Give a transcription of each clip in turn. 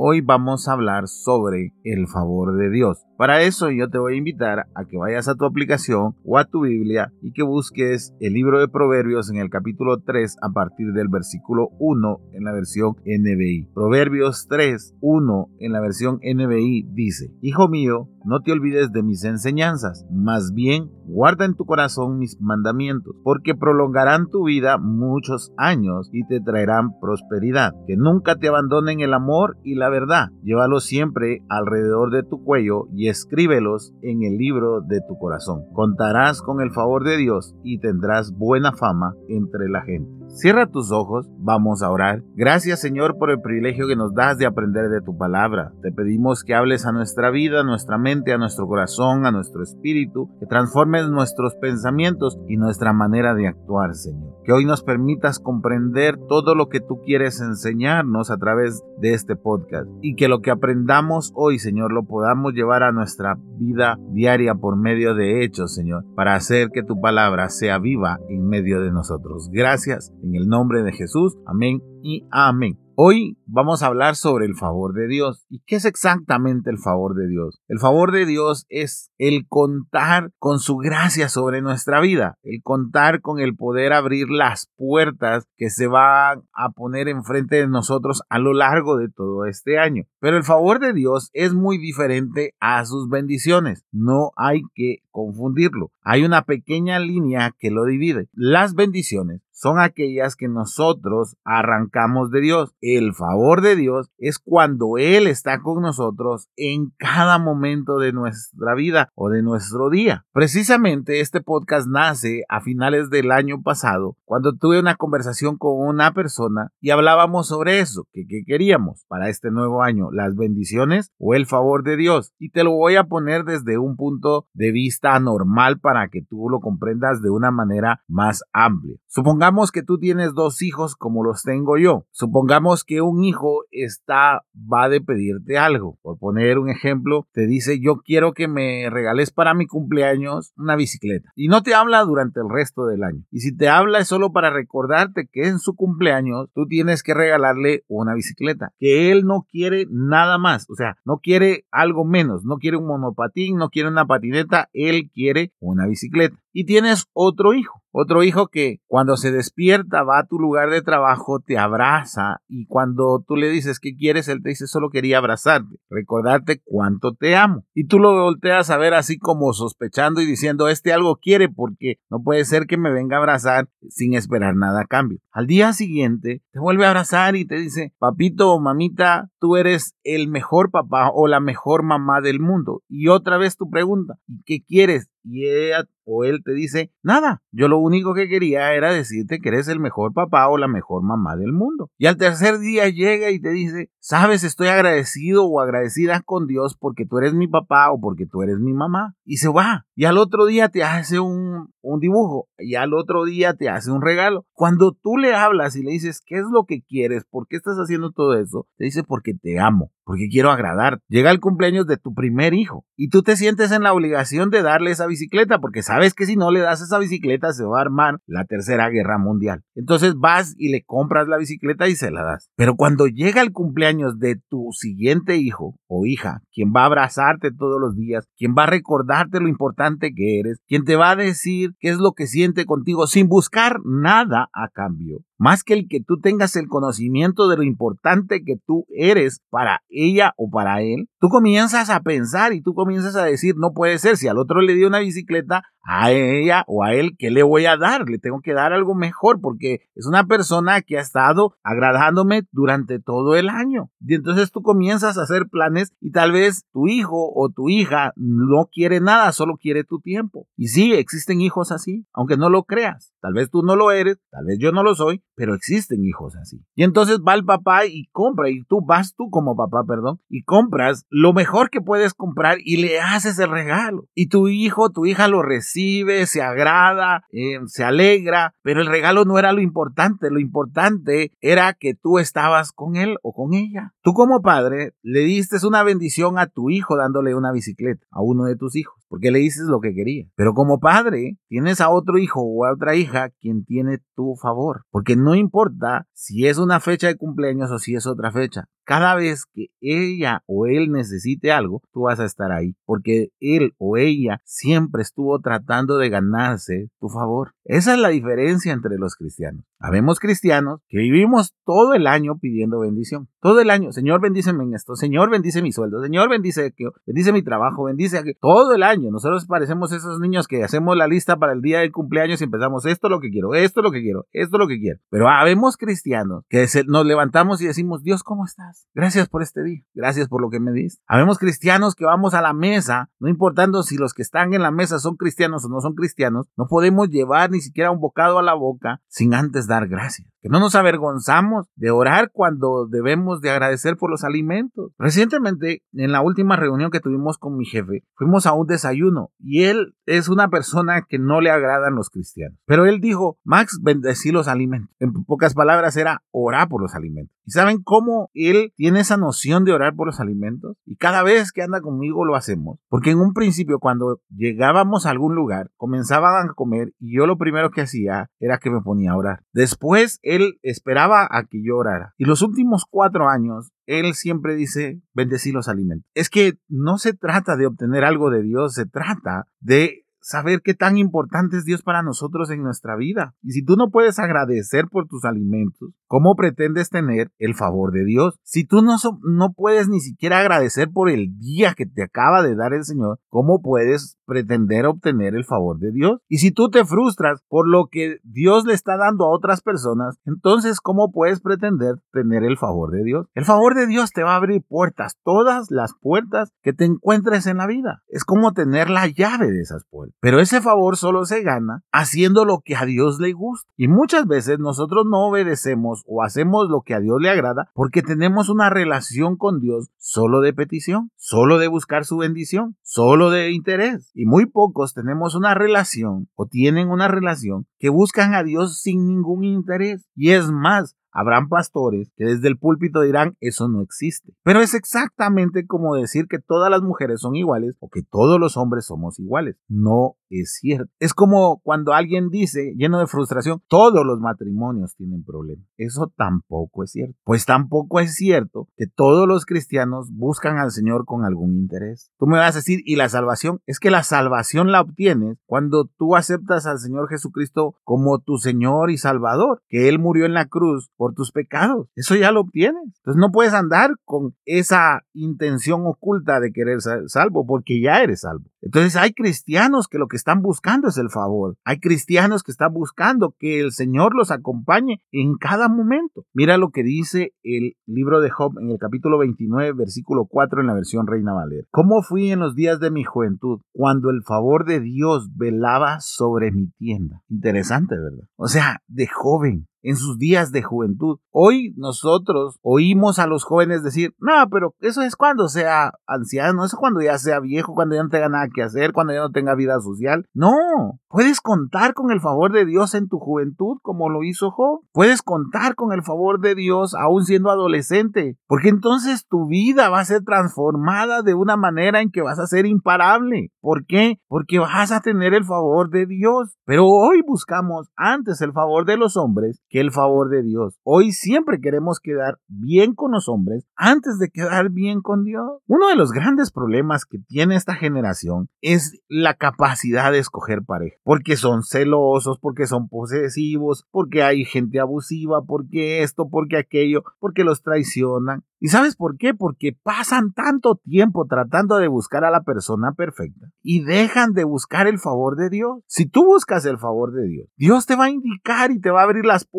Hoy vamos a hablar sobre el favor de Dios. Para eso yo te voy a invitar a que vayas a tu aplicación o a tu Biblia y que busques el libro de Proverbios en el capítulo 3 a partir del versículo 1 en la versión NBI. Proverbios 3, 1 en la versión NBI dice, Hijo mío, no te olvides de mis enseñanzas, más bien guarda en tu corazón mis mandamientos, porque prolongarán tu vida muchos años y te traerán prosperidad. Que nunca te abandonen el amor y la verdad. Llévalos siempre alrededor de tu cuello y escríbelos en el libro de tu corazón. Contarás con el favor de Dios y tendrás buena fama entre la gente. Cierra tus ojos, vamos a orar. Gracias Señor por el privilegio que nos das de aprender de tu palabra. Te pedimos que hables a nuestra vida, a nuestra mente, a nuestro corazón, a nuestro espíritu, que transformes nuestros pensamientos y nuestra manera de actuar, Señor. Que hoy nos permitas comprender todo lo que tú quieres enseñarnos a través de este podcast y que lo que aprendamos hoy, Señor, lo podamos llevar a nuestra vida diaria por medio de hechos, Señor, para hacer que tu palabra sea viva en medio de nosotros. Gracias en el nombre de Jesús. Amén y amén. Hoy vamos a hablar sobre el favor de Dios. ¿Y qué es exactamente el favor de Dios? El favor de Dios es el contar con su gracia sobre nuestra vida, el contar con el poder abrir las puertas que se van a poner enfrente de nosotros a lo largo de todo este año. Pero el favor de Dios es muy diferente a sus bendiciones. No hay que confundirlo. Hay una pequeña línea que lo divide. Las bendiciones son aquellas que nosotros arrancamos de Dios. El favor de Dios es cuando Él está con nosotros en cada momento de nuestra vida o de nuestro día. Precisamente este podcast nace a finales del año pasado, cuando tuve una conversación con una persona y hablábamos sobre eso, que, queríamos para este nuevo año, las bendiciones o el favor de Dios. Y te lo voy a poner desde un punto de vista normal para que tú lo comprendas de una manera más amplia. Supongamos Supongamos que tú tienes dos hijos como los tengo yo. Supongamos que un hijo está, va de pedirte algo. Por poner un ejemplo, te dice, yo quiero que me regales para mi cumpleaños una bicicleta. Y no te habla durante el resto del año. Y si te habla es solo para recordarte que en su cumpleaños tú tienes que regalarle una bicicleta. Que él no quiere nada más. O sea, no quiere algo menos. No quiere un monopatín, no quiere una patineta. Él quiere una bicicleta. Y tienes otro hijo otro hijo que cuando se despierta va a tu lugar de trabajo, te abraza y cuando tú le dices que quieres, él te dice solo quería abrazarte, recordarte cuánto te amo. Y tú lo volteas a ver así como sospechando y diciendo, este algo quiere porque no puede ser que me venga a abrazar sin esperar nada a cambio. Al día siguiente te vuelve a abrazar y te dice, papito o mamita, tú eres el mejor papá o la mejor mamá del mundo. Y otra vez tu pregunta, ¿qué quieres? O él te dice, nada, yo lo único que quería era decirte que eres el mejor papá o la mejor mamá del mundo. Y al tercer día llega y te dice, sabes, estoy agradecido o agradecida con Dios porque tú eres mi papá o porque tú eres mi mamá. Y se va. Y al otro día te hace un, un dibujo y al otro día te hace un regalo. Cuando tú le hablas y le dices, ¿qué es lo que quieres? ¿Por qué estás haciendo todo eso? Te dice, porque te amo, porque quiero agradar. Llega el cumpleaños de tu primer hijo y tú te sientes en la obligación de darle esa bicicleta porque sabes que si no le das esa bicicleta se va a armar la tercera guerra mundial. Entonces vas y le compras la bicicleta y se la das. Pero cuando llega el cumpleaños de tu siguiente hijo o hija, quien va a abrazarte todos los días, quien va a recordarte lo importante que eres, quien te va a decir qué es lo que siente contigo sin buscar nada a cambio, más que el que tú tengas el conocimiento de lo importante que tú eres para ella o para él, tú comienzas a pensar y tú comienzas a decir, no puede ser, si al otro le dio una bicicleta, a ella o a él, ¿qué le voy a dar? Le tengo que dar algo mejor porque es una persona que ha estado agradándome durante todo el año. Y entonces tú comienzas a hacer planes y tal vez tu hijo o tu hija no quiere nada, solo quiere tu tiempo. Y sí, existen hijos así, aunque no lo creas. Tal vez tú no lo eres, tal vez yo no lo soy, pero existen hijos así. Y entonces va el papá y compra, y tú vas tú como papá, perdón, y compras lo mejor que puedes comprar y le haces el regalo. Y tu hijo, tu hija lo recibe se agrada, eh, se alegra, pero el regalo no era lo importante, lo importante era que tú estabas con él o con ella. Tú como padre le diste una bendición a tu hijo dándole una bicicleta a uno de tus hijos porque le dices lo que quería. Pero como padre, tienes a otro hijo o a otra hija quien tiene tu favor, porque no importa si es una fecha de cumpleaños o si es otra fecha. Cada vez que ella o él necesite algo, tú vas a estar ahí, porque él o ella siempre estuvo tratando de ganarse tu favor. Esa es la diferencia entre los cristianos. Habemos cristianos que vivimos todo el año pidiendo bendición. Todo el año, Señor, bendíceme en esto, Señor, bendice mi sueldo, Señor, bendice, bendice mi trabajo, bendice todo el año nosotros parecemos esos niños que hacemos la lista para el día del cumpleaños y empezamos esto es lo que quiero, esto es lo que quiero, esto es lo que quiero. Pero habemos cristianos que nos levantamos y decimos, Dios, ¿cómo estás? Gracias por este día, gracias por lo que me diste. Habemos cristianos que vamos a la mesa, no importando si los que están en la mesa son cristianos o no son cristianos, no podemos llevar ni siquiera un bocado a la boca sin antes dar gracias. Que no nos avergonzamos de orar cuando debemos de agradecer por los alimentos. Recientemente, en la última reunión que tuvimos con mi jefe, fuimos a un desayuno ayuno y él es una persona que no le agradan los cristianos. Pero él dijo, Max, bendecí los alimentos. En pocas palabras era orar por los alimentos. ¿Y saben cómo él tiene esa noción de orar por los alimentos? Y cada vez que anda conmigo lo hacemos. Porque en un principio cuando llegábamos a algún lugar, comenzaban a comer y yo lo primero que hacía era que me ponía a orar. Después él esperaba a que yo orara. Y los últimos cuatro años él siempre dice, bendecí los alimentos. Es que no se trata de obtener algo de Dios, se trata de saber qué tan importante es Dios para nosotros en nuestra vida. Y si tú no puedes agradecer por tus alimentos, ¿cómo pretendes tener el favor de Dios? Si tú no, no puedes ni siquiera agradecer por el día que te acaba de dar el Señor, ¿cómo puedes pretender obtener el favor de Dios? Y si tú te frustras por lo que Dios le está dando a otras personas, entonces ¿cómo puedes pretender tener el favor de Dios? El favor de Dios te va a abrir puertas, todas las puertas que te encuentres en la vida. Es como tener la llave de esas puertas. Pero ese favor solo se gana haciendo lo que a Dios le gusta. Y muchas veces nosotros no obedecemos o hacemos lo que a Dios le agrada porque tenemos una relación con Dios solo de petición, solo de buscar su bendición, solo de interés. Y muy pocos tenemos una relación o tienen una relación que buscan a Dios sin ningún interés. Y es más, Habrán pastores que desde el púlpito dirán eso no existe. Pero es exactamente como decir que todas las mujeres son iguales o que todos los hombres somos iguales. No es cierto. Es como cuando alguien dice, lleno de frustración, todos los matrimonios tienen problemas. Eso tampoco es cierto. Pues tampoco es cierto que todos los cristianos buscan al Señor con algún interés. Tú me vas a decir, ¿y la salvación? Es que la salvación la obtienes cuando tú aceptas al Señor Jesucristo como tu Señor y Salvador, que Él murió en la cruz por tus pecados. Eso ya lo obtienes. Entonces no puedes andar con esa intención oculta de querer ser salvo porque ya eres salvo. Entonces hay cristianos que lo que están buscando es el favor. Hay cristianos que están buscando que el Señor los acompañe en cada momento. Mira lo que dice el libro de Job en el capítulo 29, versículo 4 en la versión Reina Valera. ¿Cómo fui en los días de mi juventud cuando el favor de Dios velaba sobre mi tienda? Interesante, ¿verdad? O sea, de joven, en sus días de juventud. Hoy nosotros oímos a los jóvenes decir, no, pero eso es cuando sea anciano, eso es cuando ya sea viejo, cuando ya no tenga nada que hacer, cuando ya no tenga vida social. No, puedes contar con el favor de Dios en tu juventud como lo hizo Job. Puedes contar con el favor de Dios aún siendo adolescente, porque entonces tu vida va a ser transformada de una manera en que vas a ser imparable. ¿Por qué? Porque vas a tener el favor de Dios. Pero hoy buscamos antes el favor de los hombres que el favor de Dios. Hoy siempre queremos quedar bien con los hombres antes de quedar bien con Dios. Uno de los grandes problemas que tiene esta generación es la capacidad de escoger pareja, porque son celosos, porque son posesivos, porque hay gente abusiva, porque esto, porque aquello, porque los traicionan. ¿Y sabes por qué? Porque pasan tanto tiempo tratando de buscar a la persona perfecta y dejan de buscar el favor de Dios. Si tú buscas el favor de Dios, Dios te va a indicar y te va a abrir las puertas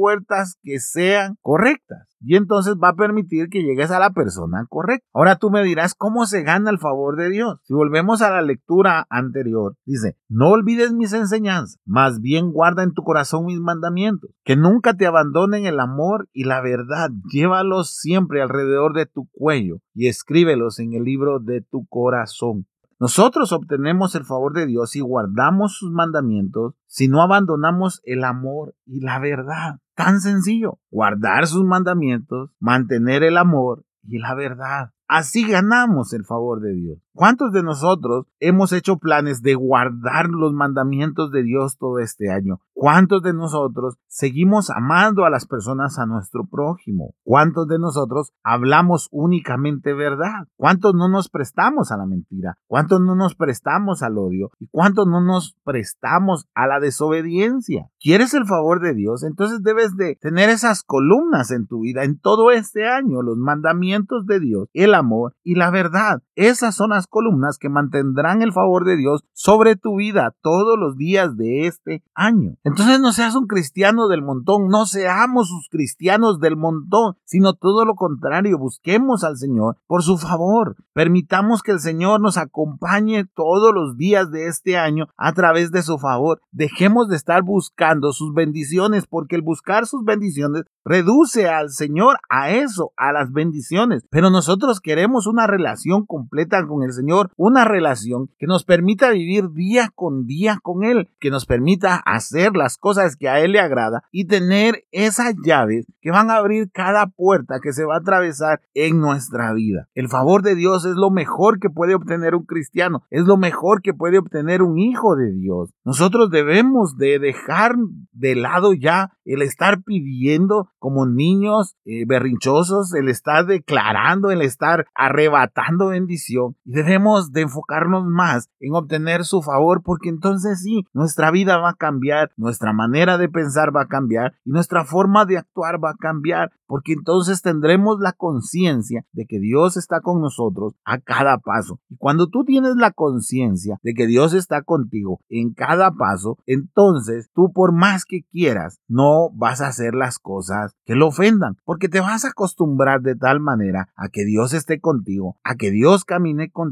que sean correctas y entonces va a permitir que llegues a la persona correcta. Ahora tú me dirás cómo se gana el favor de Dios. Si volvemos a la lectura anterior, dice, no olvides mis enseñanzas, más bien guarda en tu corazón mis mandamientos, que nunca te abandonen el amor y la verdad, llévalos siempre alrededor de tu cuello y escríbelos en el libro de tu corazón. Nosotros obtenemos el favor de Dios si guardamos sus mandamientos, si no abandonamos el amor y la verdad. Tan sencillo, guardar sus mandamientos, mantener el amor y la verdad. Así ganamos el favor de Dios. ¿Cuántos de nosotros hemos hecho planes de guardar los mandamientos de Dios todo este año? ¿Cuántos de nosotros seguimos amando a las personas a nuestro prójimo? ¿Cuántos de nosotros hablamos únicamente verdad? ¿Cuántos no nos prestamos a la mentira? ¿Cuántos no nos prestamos al odio? ¿Y cuántos no nos prestamos a la desobediencia? ¿Quieres el favor de Dios? Entonces debes de tener esas columnas en tu vida en todo este año, los mandamientos de Dios, el amor y la verdad. Esas son las columnas que mantendrán el favor de Dios sobre tu vida todos los días de este año. Entonces no seas un cristiano del montón, no seamos sus cristianos del montón, sino todo lo contrario, busquemos al Señor por su favor. Permitamos que el Señor nos acompañe todos los días de este año a través de su favor. Dejemos de estar buscando sus bendiciones, porque el buscar sus bendiciones reduce al Señor a eso, a las bendiciones. Pero nosotros queremos una relación completa con el Señor, una relación que nos permita vivir día con día con Él, que nos permita hacer las cosas que a Él le agrada y tener esas llaves que van a abrir cada puerta que se va a atravesar en nuestra vida. El favor de Dios es lo mejor que puede obtener un cristiano, es lo mejor que puede obtener un hijo de Dios. Nosotros debemos de dejar de lado ya el estar pidiendo como niños eh, berrinchosos, el estar declarando, el estar arrebatando bendición. Y debemos de enfocarnos más en obtener su favor porque entonces sí, nuestra vida va a cambiar, nuestra manera de pensar va a cambiar y nuestra forma de actuar va a cambiar porque entonces tendremos la conciencia de que Dios está con nosotros a cada paso. Y cuando tú tienes la conciencia de que Dios está contigo en cada paso, entonces tú por más que quieras, no vas a hacer las cosas que lo ofendan, porque te vas a acostumbrar de tal manera a que Dios esté contigo, a que Dios camine contigo,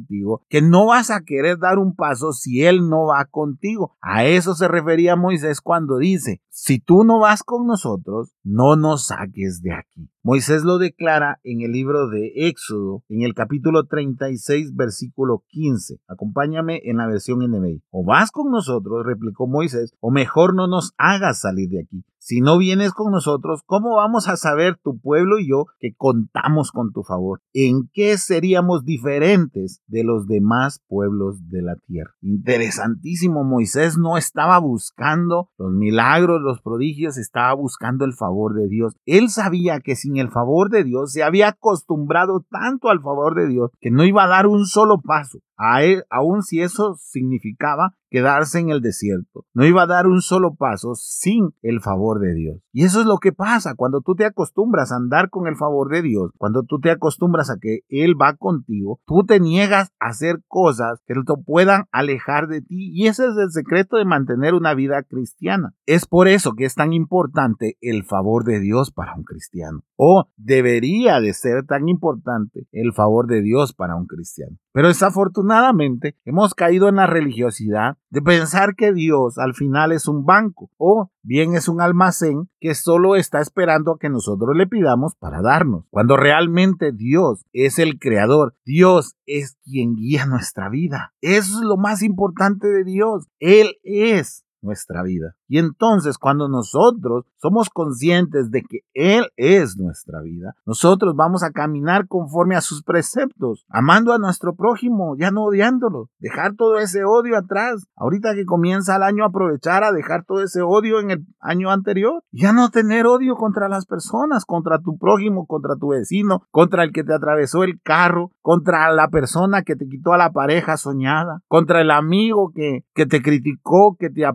que no vas a querer dar un paso si Él no va contigo. A eso se refería Moisés cuando dice, si tú no vas con nosotros, no nos saques de aquí. Moisés lo declara en el libro de Éxodo, en el capítulo 36, versículo 15. Acompáñame en la versión NBI. O vas con nosotros, replicó Moisés, o mejor no nos hagas salir de aquí. Si no vienes con nosotros, ¿cómo vamos a saber tu pueblo y yo que contamos con tu favor? ¿En qué seríamos diferentes de los demás pueblos de la tierra? Interesantísimo, Moisés no estaba buscando los milagros, los prodigios, estaba buscando el favor de Dios. Él sabía que sin el favor de Dios se había acostumbrado tanto al favor de Dios que no iba a dar un solo paso. Aun si eso significaba quedarse en el desierto. No iba a dar un solo paso sin el favor de Dios. Y eso es lo que pasa cuando tú te acostumbras a andar con el favor de Dios, cuando tú te acostumbras a que Él va contigo, tú te niegas a hacer cosas que te puedan alejar de ti. Y ese es el secreto de mantener una vida cristiana. Es por eso que es tan importante el favor de Dios para un cristiano. O debería de ser tan importante el favor de Dios para un cristiano. Pero desafortunadamente hemos caído en la religiosidad de pensar que Dios al final es un banco o bien es un almacén que solo está esperando a que nosotros le pidamos para darnos. Cuando realmente Dios es el creador, Dios es quien guía nuestra vida. Eso es lo más importante de Dios. Él es nuestra vida. Y entonces cuando nosotros somos conscientes de que Él es nuestra vida, nosotros vamos a caminar conforme a sus preceptos, amando a nuestro prójimo, ya no odiándolo, dejar todo ese odio atrás. Ahorita que comienza el año, aprovechar a dejar todo ese odio en el año anterior. Ya no tener odio contra las personas, contra tu prójimo, contra tu vecino, contra el que te atravesó el carro, contra la persona que te quitó a la pareja soñada, contra el amigo que, que te criticó, que te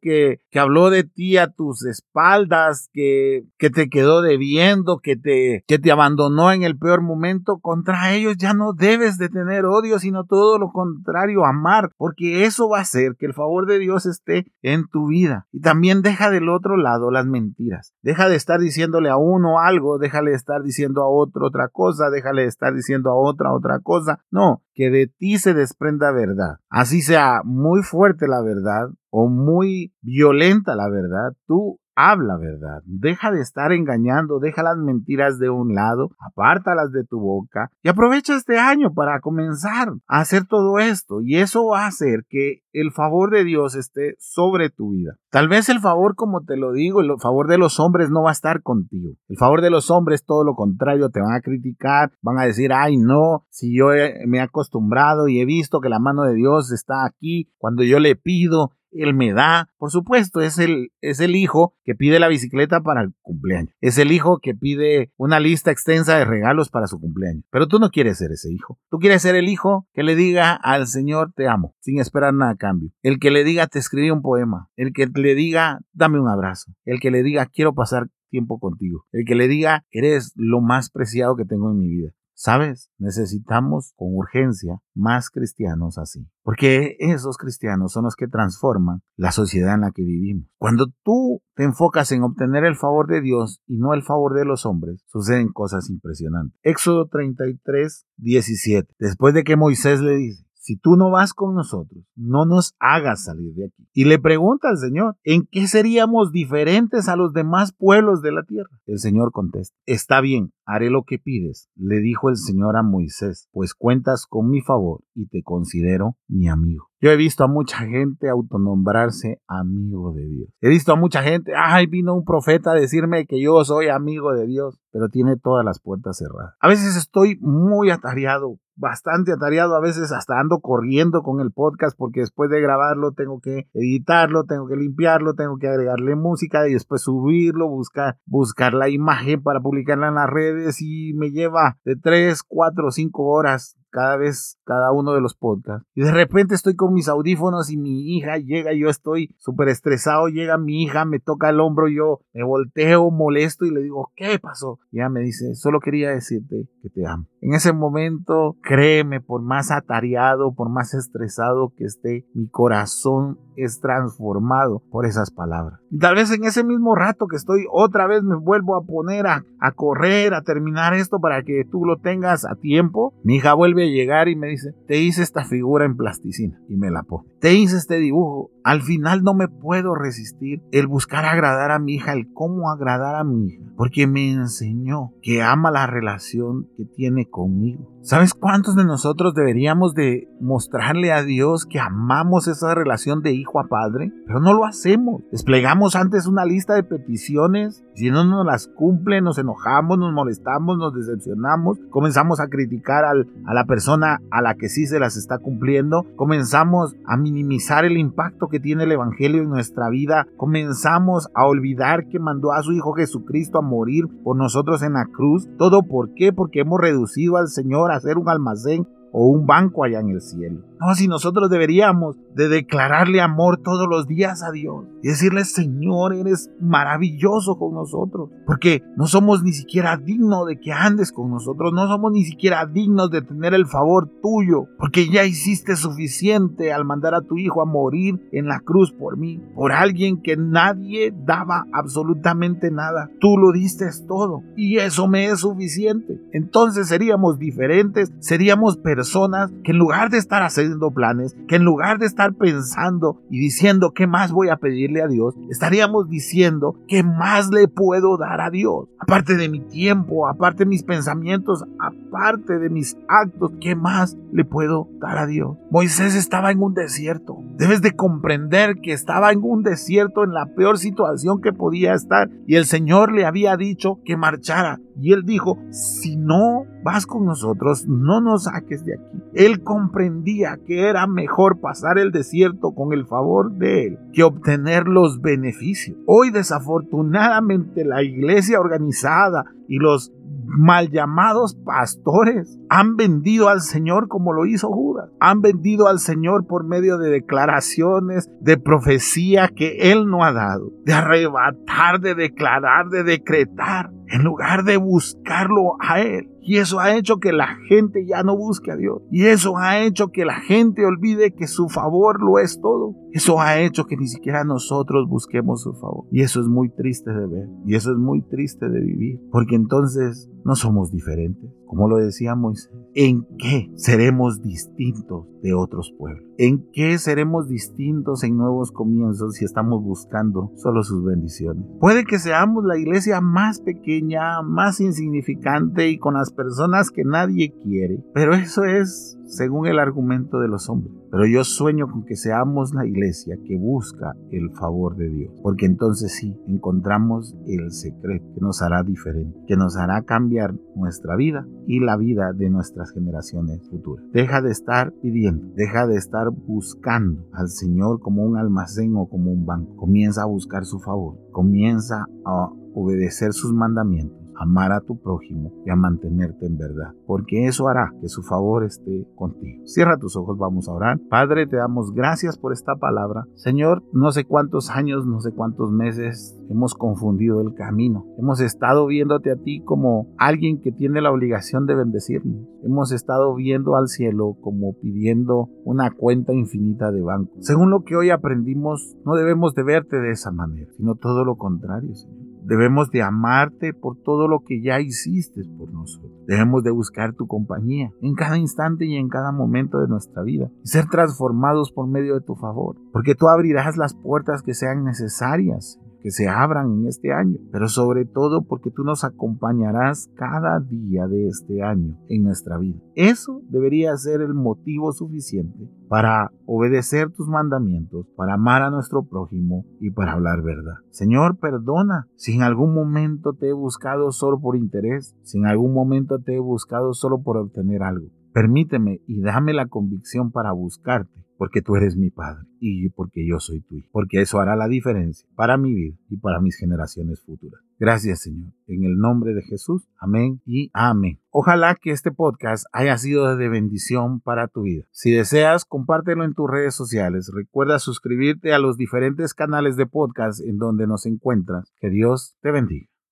que, habló de ti a tus espaldas, que, que te quedó debiendo, que te, que te abandonó en el peor momento, contra ellos ya no debes de tener odio, sino todo lo contrario, amar, porque eso va a hacer que el favor de Dios esté en tu vida. Y también deja del otro lado las mentiras. Deja de estar diciéndole a uno algo, déjale de estar diciendo a otro otra cosa, déjale de estar diciendo a otra otra cosa. No, que de ti se desprenda verdad. Así sea muy fuerte la verdad o muy violenta la verdad, tú habla verdad. Deja de estar engañando, deja las mentiras de un lado, apártalas de tu boca y aprovecha este año para comenzar a hacer todo esto. Y eso va a hacer que el favor de Dios esté sobre tu vida. Tal vez el favor, como te lo digo, el favor de los hombres no va a estar contigo. El favor de los hombres, todo lo contrario, te van a criticar, van a decir, ay no, si yo me he acostumbrado y he visto que la mano de Dios está aquí, cuando yo le pido, él me da. Por supuesto, es el, es el hijo que pide la bicicleta para el cumpleaños. Es el hijo que pide una lista extensa de regalos para su cumpleaños. Pero tú no quieres ser ese hijo. Tú quieres ser el hijo que le diga al Señor te amo, sin esperar nada a cambio. El que le diga te escribí un poema. El que le diga dame un abrazo. El que le diga quiero pasar tiempo contigo. El que le diga eres lo más preciado que tengo en mi vida. ¿Sabes? Necesitamos con urgencia más cristianos así. Porque esos cristianos son los que transforman la sociedad en la que vivimos. Cuando tú te enfocas en obtener el favor de Dios y no el favor de los hombres, suceden cosas impresionantes. Éxodo 33, 17. Después de que Moisés le dice, si tú no vas con nosotros, no nos hagas salir de aquí. Y le pregunta al Señor, ¿en qué seríamos diferentes a los demás pueblos de la tierra? El Señor contesta, está bien, haré lo que pides, le dijo el Señor a Moisés, pues cuentas con mi favor y te considero mi amigo. Yo he visto a mucha gente autonombrarse amigo de Dios. He visto a mucha gente, ay, vino un profeta a decirme que yo soy amigo de Dios, pero tiene todas las puertas cerradas. A veces estoy muy atareado bastante atareado, a veces hasta ando corriendo con el podcast porque después de grabarlo tengo que editarlo, tengo que limpiarlo, tengo que agregarle música y después subirlo, buscar, buscar la imagen para publicarla en las redes y me lleva de 3, 4, 5 horas cada vez, cada uno de los podcasts. Y de repente estoy con mis audífonos y mi hija llega, yo estoy súper estresado, llega mi hija, me toca el hombro, yo me volteo molesto y le digo, ¿qué pasó? Y ella me dice, solo quería decirte que te amo. En ese momento, créeme, por más atareado, por más estresado que esté, mi corazón es transformado por esas palabras. Y tal vez en ese mismo rato que estoy otra vez me vuelvo a poner a, a correr, a terminar esto para que tú lo tengas a tiempo. Mi hija vuelve llegar y me dice, te hice esta figura en plasticina y me la pone. Te hice este dibujo. Al final no me puedo resistir el buscar agradar a mi hija, el cómo agradar a mi hija, porque me enseñó que ama la relación que tiene conmigo. ¿Sabes cuántos de nosotros deberíamos de mostrarle a Dios que amamos esa relación de hijo a padre? Pero no lo hacemos. Desplegamos antes una lista de peticiones. Si no nos las cumple, nos enojamos, nos molestamos, nos decepcionamos. Comenzamos a criticar a la persona a la que sí se las está cumpliendo. Comenzamos a minimizar el impacto que tiene el Evangelio en nuestra vida. Comenzamos a olvidar que mandó a su Hijo Jesucristo a morir por nosotros en la cruz. ¿Todo por qué? Porque hemos reducido al Señor a ser un almacén o un banco allá en el cielo. No, si nosotros deberíamos de declararle amor todos los días a Dios y decirle, Señor, eres maravilloso con nosotros, porque no somos ni siquiera dignos de que andes con nosotros, no somos ni siquiera dignos de tener el favor tuyo, porque ya hiciste suficiente al mandar a tu Hijo a morir en la cruz por mí, por alguien que nadie daba absolutamente nada. Tú lo diste todo y eso me es suficiente. Entonces seríamos diferentes, seríamos personas que en lugar de estar haciendo planes, que en lugar de estar pensando y diciendo qué más voy a pedirle a Dios, estaríamos diciendo qué más le puedo dar a Dios. Aparte de mi tiempo, aparte de mis pensamientos, aparte de mis actos, ¿qué más le puedo dar a Dios? Moisés estaba en un desierto. Debes de comprender que estaba en un desierto en la peor situación que podía estar y el Señor le había dicho que marchara. Y él dijo, si no vas con nosotros, no nos saques de aquí. Él comprendía que era mejor pasar el desierto con el favor de él que obtener los beneficios. Hoy desafortunadamente la iglesia organizada y los mal llamados pastores han vendido al Señor como lo hizo Judas. Han vendido al Señor por medio de declaraciones, de profecía que Él no ha dado, de arrebatar, de declarar, de decretar, en lugar de buscarlo a Él. Y eso ha hecho que la gente ya no busque a Dios. Y eso ha hecho que la gente olvide que su favor lo es todo. Eso ha hecho que ni siquiera nosotros busquemos su favor. Y eso es muy triste de ver. Y eso es muy triste de vivir. Porque entonces no somos diferentes. Como lo decía Moisés, ¿En qué seremos distintos de otros pueblos? ¿En qué seremos distintos en nuevos comienzos si estamos buscando solo sus bendiciones? Puede que seamos la iglesia más pequeña, más insignificante y con las personas que nadie quiere, pero eso es según el argumento de los hombres. Pero yo sueño con que seamos la iglesia que busca el favor de Dios, porque entonces sí encontramos el secreto que nos hará diferente, que nos hará cambiar nuestra vida y la vida de nuestras generaciones futuras. Deja de estar pidiendo, deja de estar buscando al Señor como un almacén o como un banco. Comienza a buscar su favor, comienza a obedecer sus mandamientos amar a tu prójimo y a mantenerte en verdad, porque eso hará que su favor esté contigo. Cierra tus ojos, vamos a orar. Padre, te damos gracias por esta palabra. Señor, no sé cuántos años, no sé cuántos meses hemos confundido el camino. Hemos estado viéndote a ti como alguien que tiene la obligación de bendecirnos. Hemos estado viendo al cielo como pidiendo una cuenta infinita de banco. Según lo que hoy aprendimos, no debemos de verte de esa manera, sino todo lo contrario, Señor. Debemos de amarte por todo lo que ya hiciste por nosotros. Debemos de buscar tu compañía en cada instante y en cada momento de nuestra vida y ser transformados por medio de tu favor, porque tú abrirás las puertas que sean necesarias que se abran en este año, pero sobre todo porque tú nos acompañarás cada día de este año en nuestra vida. Eso debería ser el motivo suficiente para obedecer tus mandamientos, para amar a nuestro prójimo y para hablar verdad. Señor, perdona si en algún momento te he buscado solo por interés, si en algún momento te he buscado solo por obtener algo. Permíteme y dame la convicción para buscarte porque tú eres mi Padre y porque yo soy tuyo, porque eso hará la diferencia para mi vida y para mis generaciones futuras. Gracias Señor, en el nombre de Jesús, amén y amén. Ojalá que este podcast haya sido de bendición para tu vida. Si deseas, compártelo en tus redes sociales. Recuerda suscribirte a los diferentes canales de podcast en donde nos encuentras. Que Dios te bendiga.